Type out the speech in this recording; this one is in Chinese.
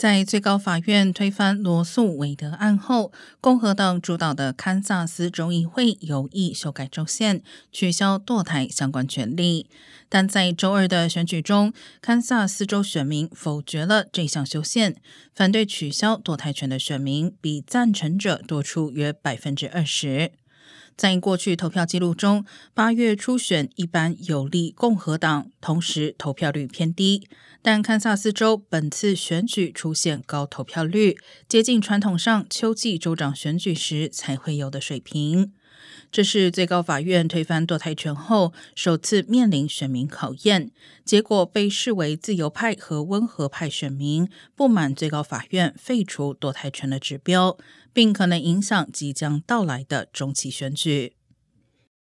在最高法院推翻罗素韦德案后，共和党主导的堪萨斯州议会有意修改州宪，取消堕胎相关权利。但在周二的选举中，堪萨斯州选民否决了这项修宪，反对取消堕胎权的选民比赞成者多出约百分之二十。在过去投票记录中，八月初选一般有利共和党，同时投票率偏低。但堪萨斯州本次选举出现高投票率，接近传统上秋季州长选举时才会有的水平。这是最高法院推翻堕胎权后首次面临选民考验，结果被视为自由派和温和派选民不满最高法院废除堕胎权的指标。并可能影响即将到来的中期选举。que